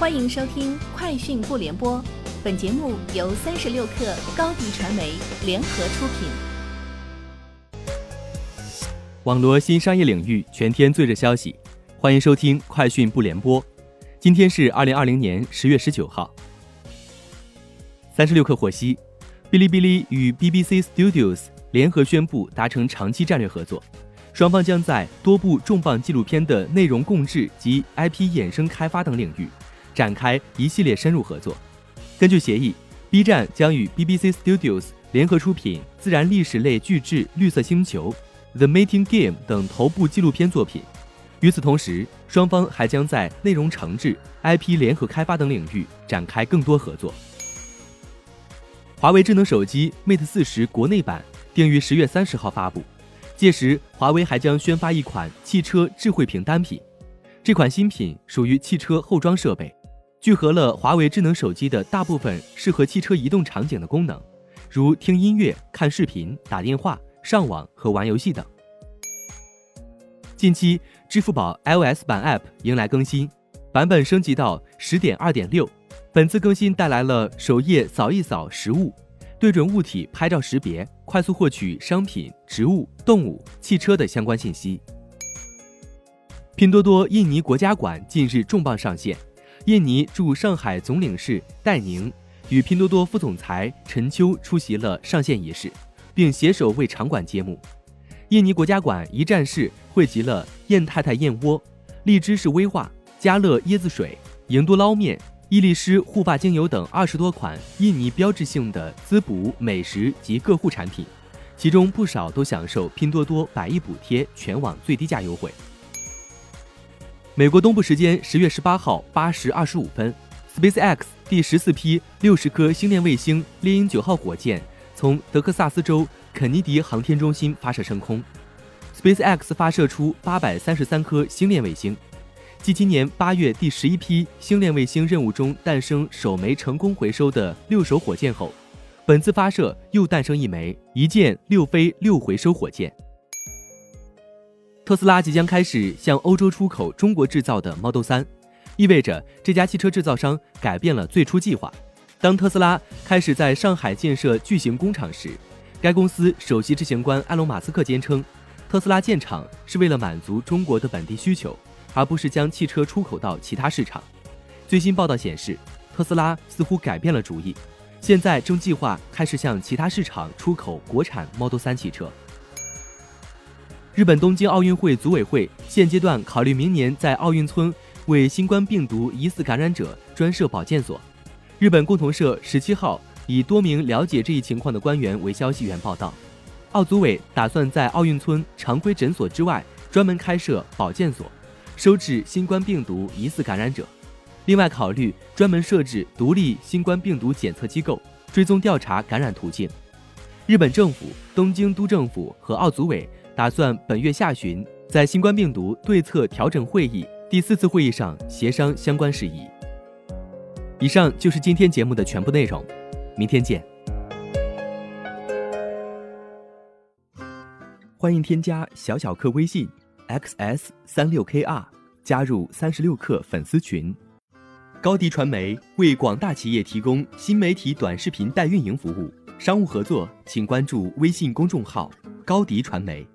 欢迎收听《快讯不联播》，本节目由三十六克高低传媒联合出品。网罗新商业领域全天最热消息，欢迎收听《快讯不联播》。今天是二零二零年十月十九号。三十六克获悉，哔哩哔哩与 BBC Studios 联合宣布达成长期战略合作。双方将在多部重磅纪录片的内容共制及 IP 衍生开发等领域展开一系列深入合作。根据协议，B 站将与 BBC Studios 联合出品自然历史类巨制《绿色星球》、《The Mating Game》等头部纪录片作品。与此同时，双方还将在内容承制、IP 联合开发等领域展开更多合作。华为智能手机 Mate 四十国内版定于十月三十号发布。届时，华为还将宣发一款汽车智慧屏单品。这款新品属于汽车后装设备，聚合了华为智能手机的大部分适合汽车移动场景的功能，如听音乐、看视频、打电话、上网和玩游戏等。近期，支付宝 iOS 版 App 迎来更新，版本升级到十点二点六。本次更新带来了首页扫一扫实物。对准物体拍照识别，快速获取商品、植物、动物、汽车的相关信息。拼多多印尼国家馆近日重磅上线，印尼驻上海总领事戴宁与拼多多副总裁陈秋出席了上线仪式，并携手为场馆揭幕。印尼国家馆一站式汇集了燕太太燕窝、荔枝式威化、家乐椰子水、营都捞面。伊丽诗护发精油等二十多款印尼标志性的滋补美食及个护产品，其中不少都享受拼多多百亿补贴，全网最低价优惠。美国东部时间十月十八号八时二十五分，SpaceX 第十四批六十颗星链卫星猎鹰九号火箭从德克萨斯州肯尼迪航天中心发射升空，SpaceX 发射出八百三十三颗星链卫星。继今年八月第十一批星链卫星任务中诞生首枚成功回收的六手火箭后，本次发射又诞生一枚一箭六飞六回收火箭。特斯拉即将开始向欧洲出口中国制造的 Model 3，意味着这家汽车制造商改变了最初计划。当特斯拉开始在上海建设巨型工厂时，该公司首席执行官埃隆·马斯克坚称，特斯拉建厂是为了满足中国的本地需求。而不是将汽车出口到其他市场。最新报道显示，特斯拉似乎改变了主意，现在正计划开始向其他市场出口国产 Model 3汽车。日本东京奥运会组委会现阶段考虑明年在奥运村为新冠病毒疑似感染者专设保健所。日本共同社十七号以多名了解这一情况的官员为消息源报道，奥组委打算在奥运村常规诊所之外专门开设保健所。收治新冠病毒疑似感染者，另外考虑专门设置独立新冠病毒检测机构，追踪调查感染途径。日本政府、东京都政府和奥组委打算本月下旬在新冠病毒对策调整会议第四次会议上协商相关事宜。以上就是今天节目的全部内容，明天见。欢迎添加小小客微信。xs 三六 kr 加入三十六氪粉丝群，高迪传媒为广大企业提供新媒体短视频代运营服务，商务合作请关注微信公众号高迪传媒。